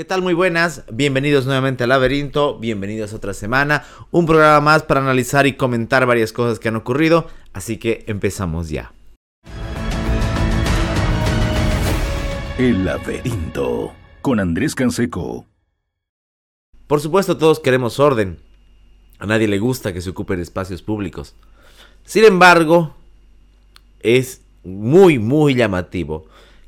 ¿Qué tal? Muy buenas, bienvenidos nuevamente al laberinto, bienvenidos a otra semana, un programa más para analizar y comentar varias cosas que han ocurrido, así que empezamos ya. El laberinto con Andrés Canseco. Por supuesto todos queremos orden, a nadie le gusta que se ocupen espacios públicos. Sin embargo, es muy, muy llamativo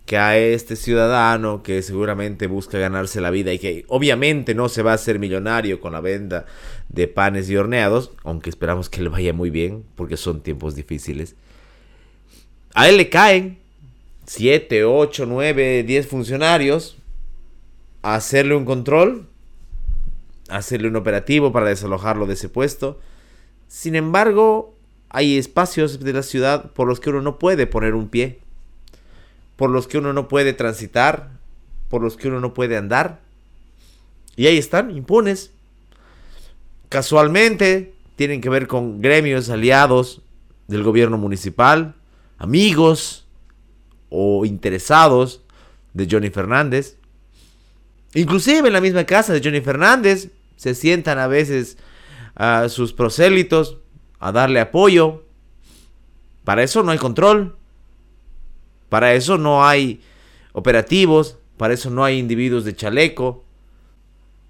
que a este ciudadano que seguramente busca ganarse la vida y que obviamente no se va a hacer millonario con la venta de panes y horneados, aunque esperamos que le vaya muy bien porque son tiempos difíciles, a él le caen 7, 8, 9, 10 funcionarios a hacerle un control, hacerle un operativo para desalojarlo de ese puesto. Sin embargo, hay espacios de la ciudad por los que uno no puede poner un pie por los que uno no puede transitar, por los que uno no puede andar. Y ahí están, impunes. Casualmente tienen que ver con gremios aliados del gobierno municipal, amigos o interesados de Johnny Fernández. Inclusive en la misma casa de Johnny Fernández se sientan a veces a sus prosélitos a darle apoyo. Para eso no hay control. Para eso no hay operativos, para eso no hay individuos de chaleco.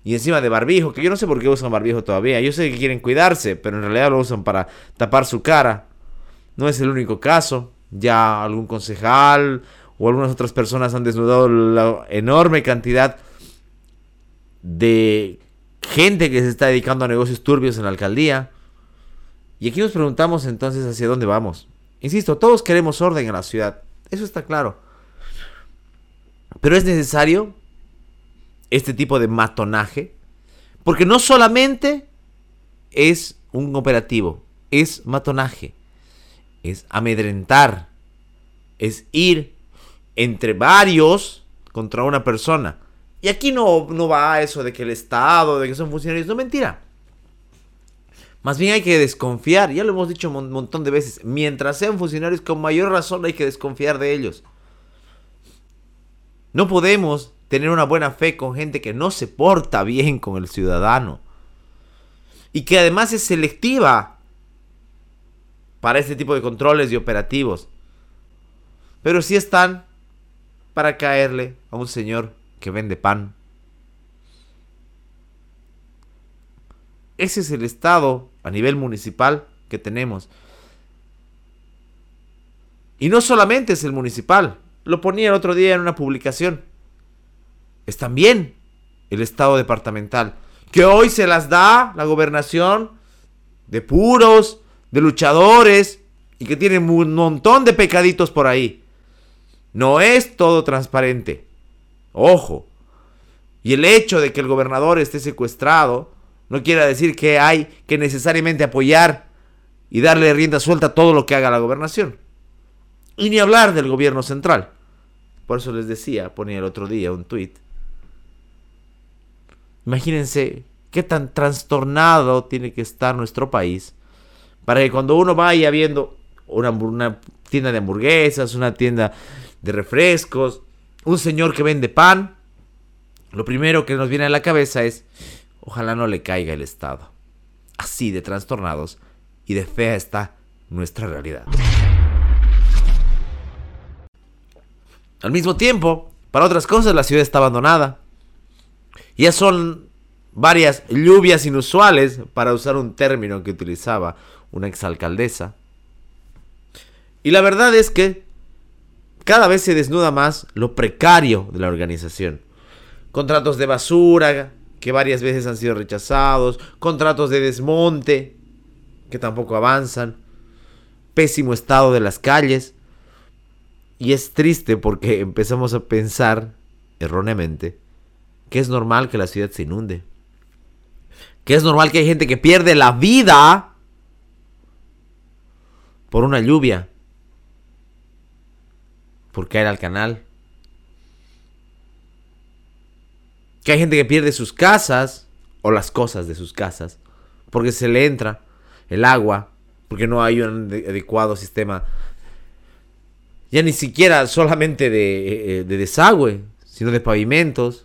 Y encima de barbijo, que yo no sé por qué usan barbijo todavía. Yo sé que quieren cuidarse, pero en realidad lo usan para tapar su cara. No es el único caso. Ya algún concejal o algunas otras personas han desnudado la enorme cantidad de gente que se está dedicando a negocios turbios en la alcaldía. Y aquí nos preguntamos entonces hacia dónde vamos. Insisto, todos queremos orden en la ciudad. Eso está claro. Pero es necesario este tipo de matonaje. Porque no solamente es un operativo, es matonaje. Es amedrentar. Es ir entre varios contra una persona. Y aquí no, no va eso de que el Estado, de que son funcionarios. No, mentira. Más bien hay que desconfiar, ya lo hemos dicho un montón de veces, mientras sean funcionarios con mayor razón hay que desconfiar de ellos. No podemos tener una buena fe con gente que no se porta bien con el ciudadano y que además es selectiva para este tipo de controles y operativos. Pero sí están para caerle a un señor que vende pan. Ese es el estado a nivel municipal que tenemos. Y no solamente es el municipal, lo ponía el otro día en una publicación. Es también el estado departamental, que hoy se las da la gobernación de puros, de luchadores y que tienen un montón de pecaditos por ahí. No es todo transparente. Ojo. Y el hecho de que el gobernador esté secuestrado no quiere decir que hay que necesariamente apoyar y darle rienda suelta a todo lo que haga la gobernación. Y ni hablar del gobierno central. Por eso les decía, ponía el otro día un tuit. Imagínense qué tan trastornado tiene que estar nuestro país para que cuando uno vaya viendo una, una tienda de hamburguesas, una tienda de refrescos, un señor que vende pan, lo primero que nos viene a la cabeza es, Ojalá no le caiga el Estado. Así de trastornados y de fea está nuestra realidad. Al mismo tiempo, para otras cosas la ciudad está abandonada. Ya son varias lluvias inusuales, para usar un término que utilizaba una exalcaldesa. Y la verdad es que cada vez se desnuda más lo precario de la organización. Contratos de basura, que varias veces han sido rechazados, contratos de desmonte que tampoco avanzan, pésimo estado de las calles. Y es triste porque empezamos a pensar erróneamente que es normal que la ciudad se inunde. Que es normal que hay gente que pierde la vida por una lluvia, por caer al canal. Que hay gente que pierde sus casas o las cosas de sus casas porque se le entra el agua, porque no hay un adecuado sistema, ya ni siquiera solamente de, eh, de desagüe, sino de pavimentos.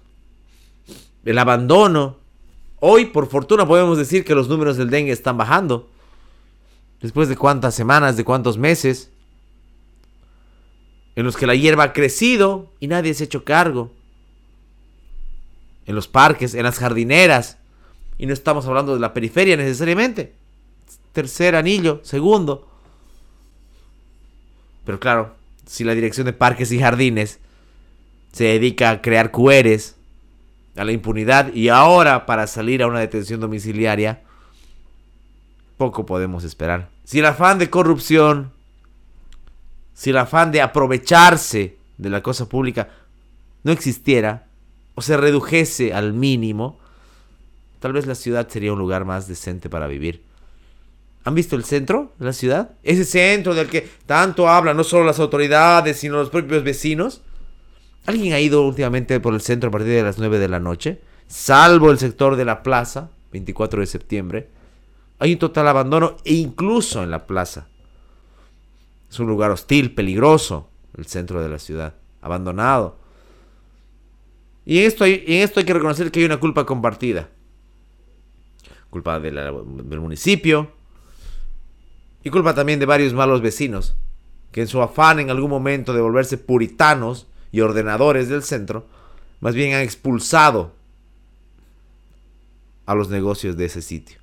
el abandono. Hoy, por fortuna, podemos decir que los números del dengue están bajando. Después de cuántas semanas, de cuántos meses, en los que la hierba ha crecido y nadie se ha hecho cargo. En los parques, en las jardineras. Y no estamos hablando de la periferia necesariamente. Tercer anillo, segundo. Pero claro, si la dirección de parques y jardines se dedica a crear QRs, a la impunidad y ahora para salir a una detención domiciliaria, poco podemos esperar. Si el afán de corrupción, si el afán de aprovecharse de la cosa pública no existiera o se redujese al mínimo, tal vez la ciudad sería un lugar más decente para vivir. ¿Han visto el centro de la ciudad? Ese centro del que tanto hablan no solo las autoridades, sino los propios vecinos. ¿Alguien ha ido últimamente por el centro a partir de las 9 de la noche? Salvo el sector de la plaza, 24 de septiembre. Hay un total abandono e incluso en la plaza. Es un lugar hostil, peligroso, el centro de la ciudad, abandonado. Y esto hay, en esto hay que reconocer que hay una culpa compartida. Culpa del municipio y culpa también de varios malos vecinos, que en su afán en algún momento de volverse puritanos, y ordenadores del centro, más bien han expulsado a los negocios de ese sitio.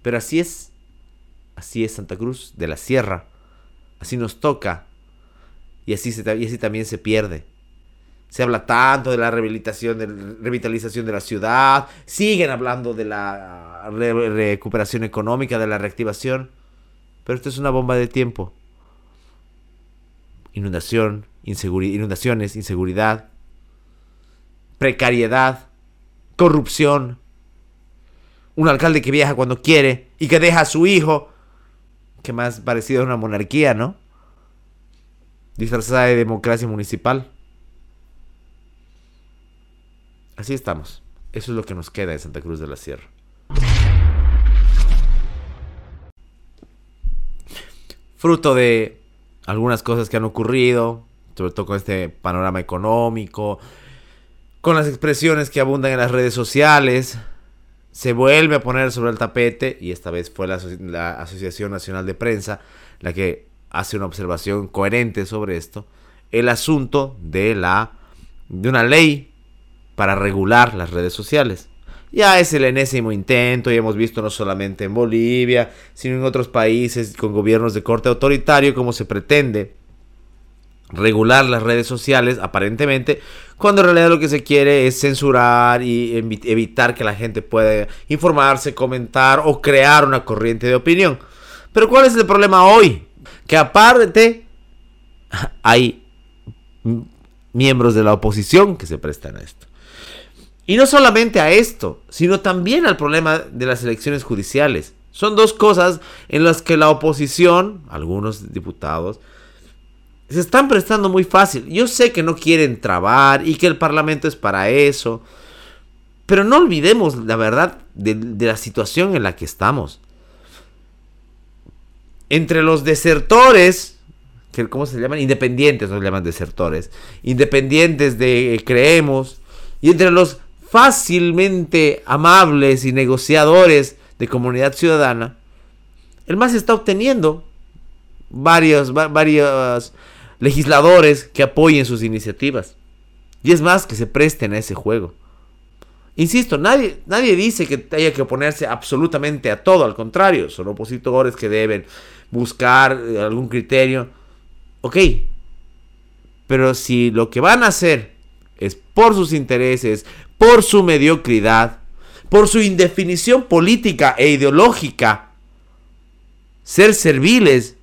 Pero así es, así es Santa Cruz de la Sierra, así nos toca y así, se, y así también se pierde. Se habla tanto de la rehabilitación, de revitalización de la ciudad, siguen hablando de la recuperación económica, de la reactivación, pero esto es una bomba de tiempo. Inundación, inundaciones, inseguridad, precariedad, corrupción, un alcalde que viaja cuando quiere y que deja a su hijo, que más parecido a una monarquía, ¿no? Disfrazada de democracia municipal. Así estamos. Eso es lo que nos queda de Santa Cruz de la Sierra. Fruto de algunas cosas que han ocurrido, sobre todo con este panorama económico, con las expresiones que abundan en las redes sociales, se vuelve a poner sobre el tapete, y esta vez fue la, Asociación Nacional de Prensa la que hace una observación coherente sobre esto, el asunto de, la, de una ley para regular las redes sociales. Ya es el enésimo intento y hemos visto no solamente en Bolivia, sino en otros países con gobiernos de corte autoritario como se pretende regular las redes sociales, aparentemente, cuando en realidad lo que se quiere es censurar y evitar que la gente pueda informarse, comentar o crear una corriente de opinión. Pero ¿cuál es el problema hoy? Que aparte hay miembros de la oposición que se prestan a esto. Y no solamente a esto, sino también al problema de las elecciones judiciales. Son dos cosas en las que la oposición, algunos diputados, se están prestando muy fácil. Yo sé que no quieren trabar y que el Parlamento es para eso. Pero no olvidemos la verdad de, la situación en la que estamos. Entre los desertores, que, ¿cómo se llaman? Independientes, no llaman desertores. Independientes de Creemos. Y entre los fácilmente amables y negociadores de comunidad ciudadana, el MAS está obteniendo varios, varios legisladores que apoyen sus iniciativas. Y es más, que se presten a ese juego. Insisto, nadie, nadie dice que haya que oponerse absolutamente a todo, al contrario, son opositores que deben buscar eh, algún criterio. Ok, pero si lo que van a hacer es por sus intereses, por su mediocridad, por su indefinición política e ideológica, ser serviles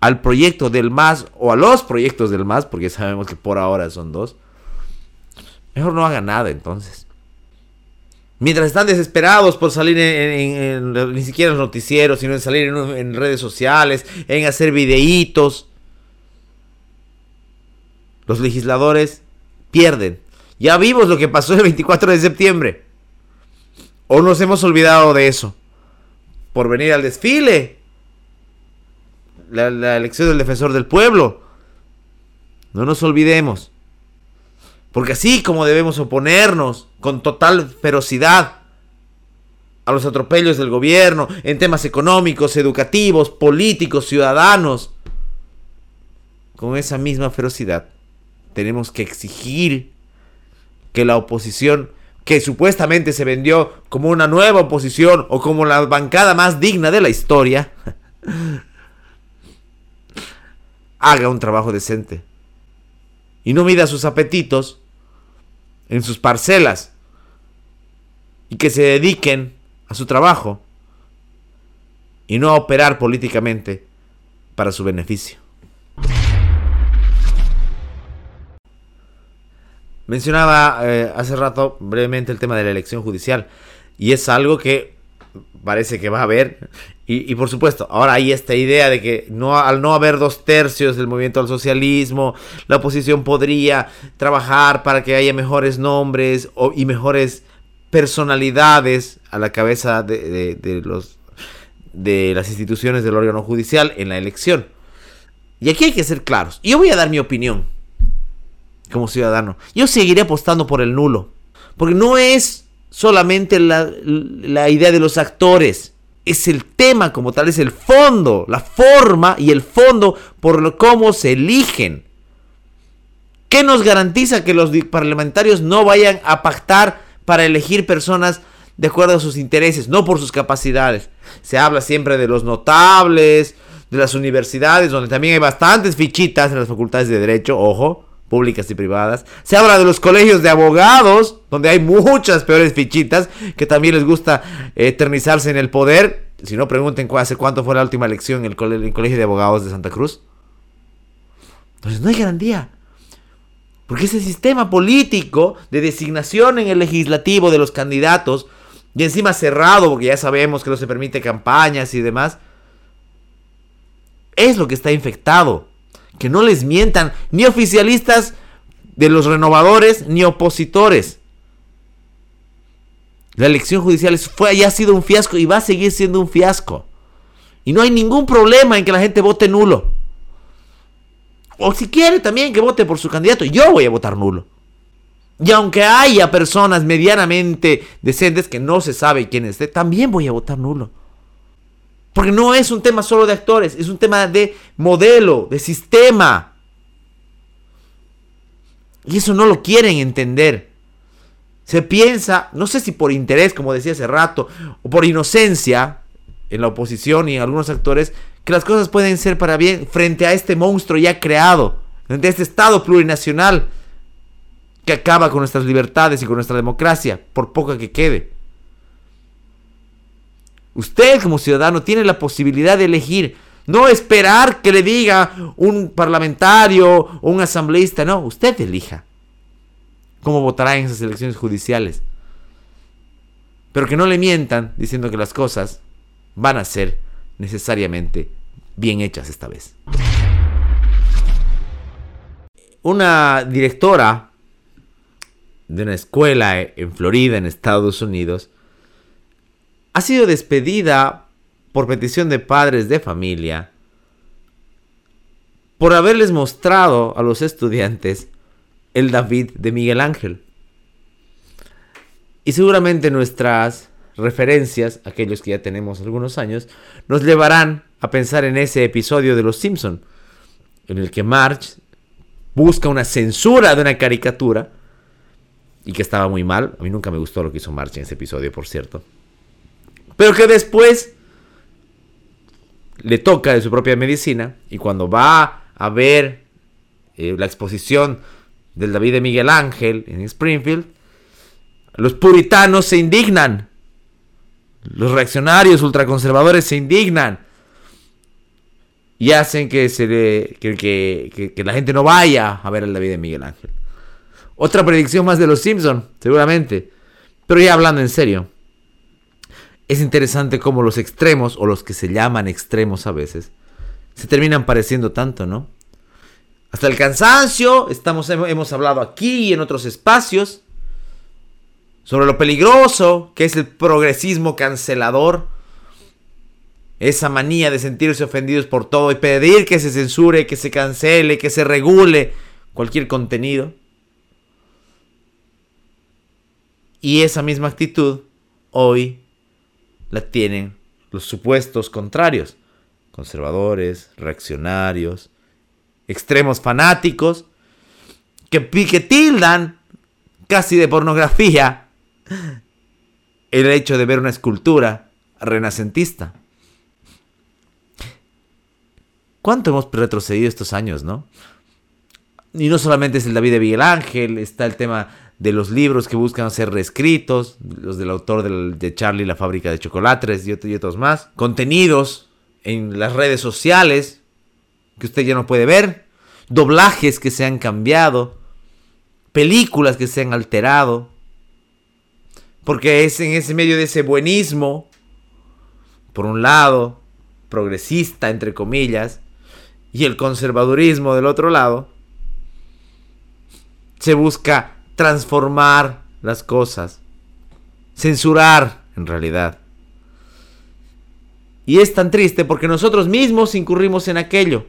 al proyecto del MAS o a los proyectos del MAS, porque sabemos que por ahora son dos, mejor no haga nada entonces. Mientras están desesperados por salir en, ni siquiera en los noticieros, sino en salir en, redes sociales, en hacer videitos, los legisladores pierden. Ya vimos lo que pasó el 24 de septiembre. O nos hemos olvidado de eso. Por venir al desfile la, elección del defensor del pueblo. No nos olvidemos. Porque así como debemos oponernos con total ferocidad a los atropellos del gobierno en temas económicos, educativos, políticos, ciudadanos, con esa misma ferocidad tenemos que exigir que la oposición, que supuestamente se vendió como una nueva oposición o como la bancada más digna de la historia, haga un trabajo decente. Y no mida sus apetitos en sus parcelas. Y que se dediquen a su trabajo. Y no a operar políticamente para su beneficio. Mencionaba eh, hace rato brevemente el tema de la elección judicial y es algo que parece que va a haber y, por supuesto ahora hay esta idea de que no al no haber dos tercios del movimiento al socialismo la oposición podría trabajar para que haya mejores nombres y mejores personalidades a la cabeza de, los de las instituciones del órgano judicial en la elección. Y aquí hay que ser claros. Yo voy a dar mi opinión como ciudadano. Yo seguiré apostando por el nulo. Porque no es solamente la, idea de los actores. Es el tema como tal, es el fondo, la forma y el fondo por lo, cómo se eligen. ¿Qué nos garantiza que los parlamentarios no vayan a pactar para elegir personas de acuerdo a sus intereses, no por sus capacidades? Se habla siempre de los notables, de las universidades, donde también hay bastantes fichitas en las facultades de derecho, ojo públicas y privadas. Se habla de los colegios de abogados, donde hay muchas peores fichitas que también les gusta eternizarse en el poder. Si no, pregunten hace cuánto fue la última elección en el, colegio de abogados de Santa Cruz. Entonces no hay garantía. Porque ese sistema político de designación en el legislativo de los candidatos, y encima cerrado, porque ya sabemos que no se permite campañas y demás, es lo que está infectado que no les mientan, ni oficialistas de los renovadores, ni opositores. La elección judicial fue, ha sido un fiasco y va a seguir siendo un fiasco. Y no hay ningún problema en que la gente vote nulo. O si quiere también que vote por su candidato, yo voy a votar nulo. Y aunque haya personas medianamente decentes que no se sabe quién esté, también voy a votar nulo. Porque no es un tema solo de actores, es un tema de modelo, de sistema. Y eso no lo quieren entender. Se piensa, no sé si por interés, como decía hace rato, o por inocencia en la oposición y en algunos actores, que las cosas pueden ser para bien frente a este monstruo ya creado, frente a este Estado plurinacional que acaba con nuestras libertades y con nuestra democracia, por poca que quede. Usted como ciudadano tiene la posibilidad de elegir. No esperar que le diga un parlamentario o un asambleísta. No, usted elija cómo votará en esas elecciones judiciales. Pero que no le mientan diciendo que las cosas van a ser necesariamente bien hechas esta vez. Una directora de una escuela en Florida, en Estados Unidos, ha sido despedida por petición de padres de familia por haberles mostrado a los estudiantes el David de Miguel Ángel. Y seguramente nuestras referencias, aquellos que ya tenemos algunos años, nos llevarán a pensar en ese episodio de Los Simpson, en el que Marge busca una censura de una caricatura y que estaba muy mal. A mí nunca me gustó lo que hizo Marge en ese episodio, por cierto. Pero que después le toca de su propia medicina y cuando va a ver eh, la exposición del David de Miguel Ángel en Springfield, los puritanos se indignan. Los reaccionarios ultraconservadores se indignan. Y hacen que, se le, que, que la gente no vaya a ver el David de Miguel Ángel. Otra predicción más de los Simpson, seguramente. Pero ya hablando en serio es interesante cómo los extremos, o los que se llaman extremos a veces, se terminan pareciendo tanto, ¿no? Hasta el cansancio, estamos, hemos hablado aquí y en otros espacios, sobre lo peligroso que es el progresismo cancelador, esa manía de sentirse ofendidos por todo y pedir que se censure, que se cancele, que se regule cualquier contenido. Y esa misma actitud hoy la tienen los supuestos contrarios, conservadores, reaccionarios, extremos fanáticos, que, que tildan casi de pornografía el hecho de ver una escultura renacentista. ¿Cuánto hemos retrocedido estos años, no? Y no solamente es el David de Miguel Ángel, está el tema de los libros que buscan ser reescritos, los del autor de Charlie la fábrica de chocolates y otros más, contenidos en las redes sociales que usted ya no puede ver, doblajes que se han cambiado, películas que se han alterado, porque es en ese medio de ese buenismo, por un lado, progresista, entre comillas, y el conservadurismo del otro lado, se busca transformar las cosas, censurar en realidad. Y es tan triste porque nosotros mismos incurrimos en aquello.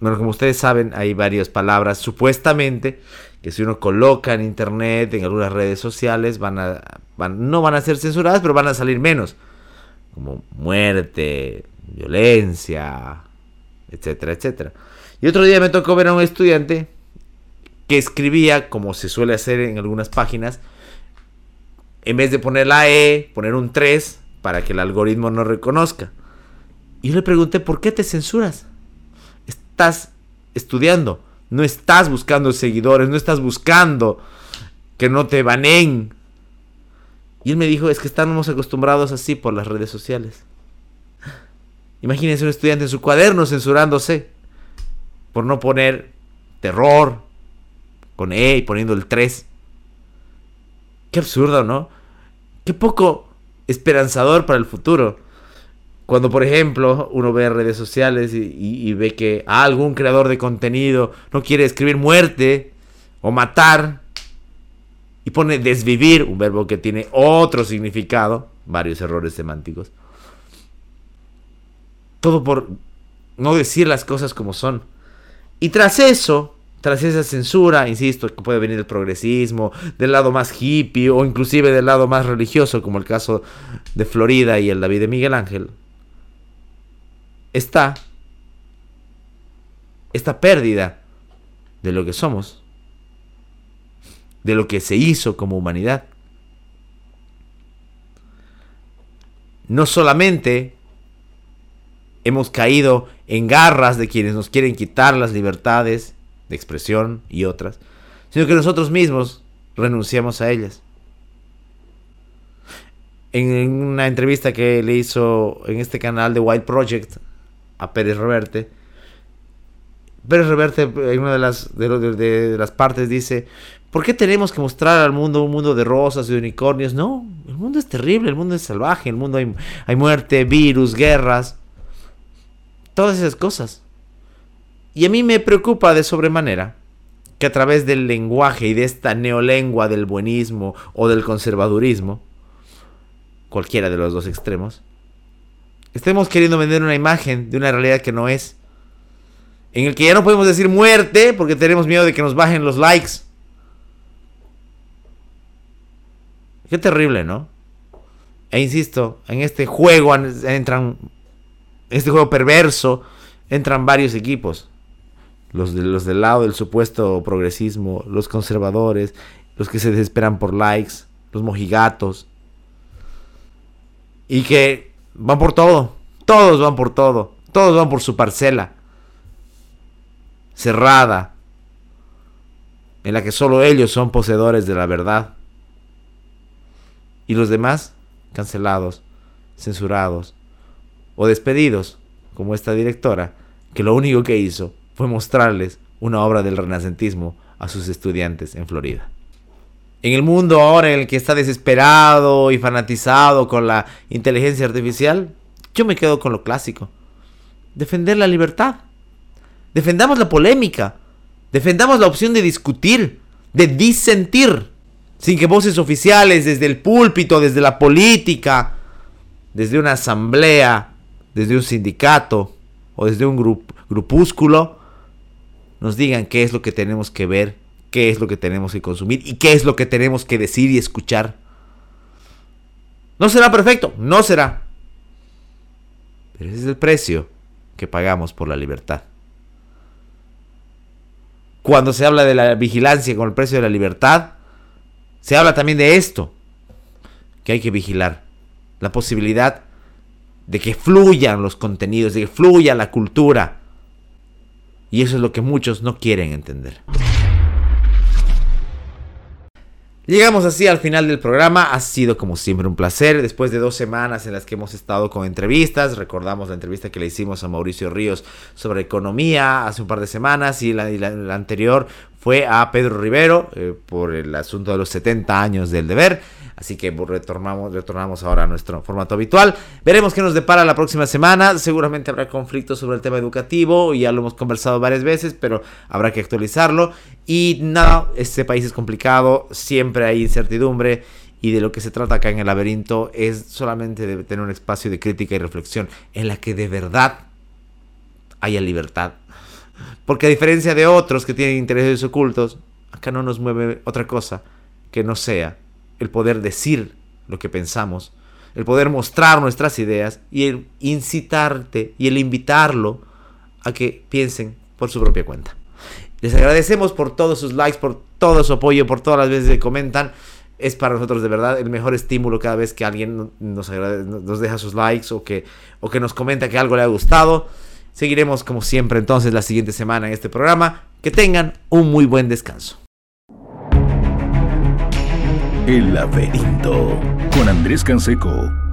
Bueno, como ustedes saben, hay varias palabras supuestamente que si uno coloca en internet, en algunas redes sociales, van a, no van a ser censuradas, pero van a salir menos. Como muerte, violencia, etcétera, etcétera. Y otro día me tocó ver a un estudiante que escribía, como se suele hacer en algunas páginas, en vez de poner la E, poner un 3 para que el algoritmo no reconozca. Y yo le pregunté, ¿por qué te censuras? Estás estudiando, no estás buscando seguidores, no estás buscando que no te banen. Y él me dijo, es que estamos acostumbrados así por las redes sociales. Imagínense un estudiante en su cuaderno censurándose por no poner terror, con E y poniendo el 3. Qué absurdo, ¿no? Qué poco esperanzador para el futuro. Cuando, por ejemplo, uno ve redes sociales y, ve que algún creador de contenido no quiere escribir muerte o matar y pone desvivir, un verbo que tiene otro significado, varios errores semánticos. Todo por no decir las cosas como son. Y tras eso, tras esa censura, insisto, que puede venir del progresismo, del lado más hippie o inclusive del lado más religioso, como el caso de Florida y el David de Miguel Ángel, está esta pérdida de lo que somos, de lo que se hizo como humanidad. No solamente hemos caído en garras de quienes nos quieren quitar las libertades de expresión y otras, sino que nosotros mismos renunciamos a ellas. En una entrevista que le hizo en este canal de White Project a Pérez Reverte, Pérez Reverte en una de las, de, las partes dice, ¿por qué tenemos que mostrar al mundo un mundo de rosas y unicornios? No, el mundo es terrible, el mundo es salvaje, el mundo hay, hay muerte, virus, guerras, todas esas cosas. Y a mí me preocupa de sobremanera que a través del lenguaje y de esta neolengua del buenismo o del conservadurismo, cualquiera de los dos extremos, estemos queriendo vender una imagen de una realidad que no es. En el que ya no podemos decir muerte porque tenemos miedo de que nos bajen los likes. Qué terrible, ¿no? E insisto, en este juego entran, en este juego perverso, entran varios equipos los, de, los del lado del supuesto progresismo, los conservadores, los que se desesperan por likes, los mojigatos. Y que van por todo, todos van por todo, todos van por su parcela. Cerrada, en la que solo ellos son poseedores de la verdad. Y los demás, cancelados, censurados o despedidos, como esta directora, que lo único que hizo fue mostrarles una obra del renacentismo a sus estudiantes en Florida. En el mundo ahora en el que está desesperado y fanatizado con la inteligencia artificial, yo me quedo con lo clásico. Defender la libertad. Defendamos la polémica. Defendamos la opción de discutir, de disentir, sin que voces oficiales desde el púlpito, desde la política, desde una asamblea, desde un sindicato o desde un grupúsculo, nos digan qué es lo que tenemos que ver, qué es lo que tenemos que consumir y qué es lo que tenemos que decir y escuchar. No será perfecto, no será. Pero ese es el precio que pagamos por la libertad. Cuando se habla de la vigilancia con el precio de la libertad, se habla también de esto, que hay que vigilar. La posibilidad de que fluyan los contenidos, de que fluya la cultura. Y eso es lo que muchos no quieren entender. Llegamos así al final del programa. Ha sido como siempre un placer. Después de dos semanas en las que hemos estado con entrevistas, recordamos la entrevista que le hicimos a Mauricio Ríos sobre economía hace un par de semanas y la, anterior fue a Pedro Rivero eh, por el asunto de los 70 años del deber. Así que retornamos, retornamos ahora a nuestro formato habitual. Veremos qué nos depara la próxima semana. Seguramente habrá conflictos sobre el tema educativo. Ya lo hemos conversado varias veces, pero habrá que actualizarlo. Y nada, este país es complicado. Siempre hay incertidumbre. Y de lo que se trata acá en el laberinto es solamente de tener un espacio de crítica y reflexión en la que de verdad haya libertad. Porque a diferencia de otros que tienen intereses ocultos, acá no nos mueve otra cosa que no sea el poder decir lo que pensamos, el poder mostrar nuestras ideas y el incitarte y el invitarlo a que piensen por su propia cuenta. Les agradecemos por todos sus likes, por todo su apoyo, por todas las veces que comentan. Es para nosotros de verdad el mejor estímulo cada vez que alguien nos, deja sus likes o que, o que nos comenta que algo le ha gustado. Seguiremos como siempre entonces la siguiente semana en este programa. Que tengan un muy buen descanso. El laberinto. Con Andrés Canseco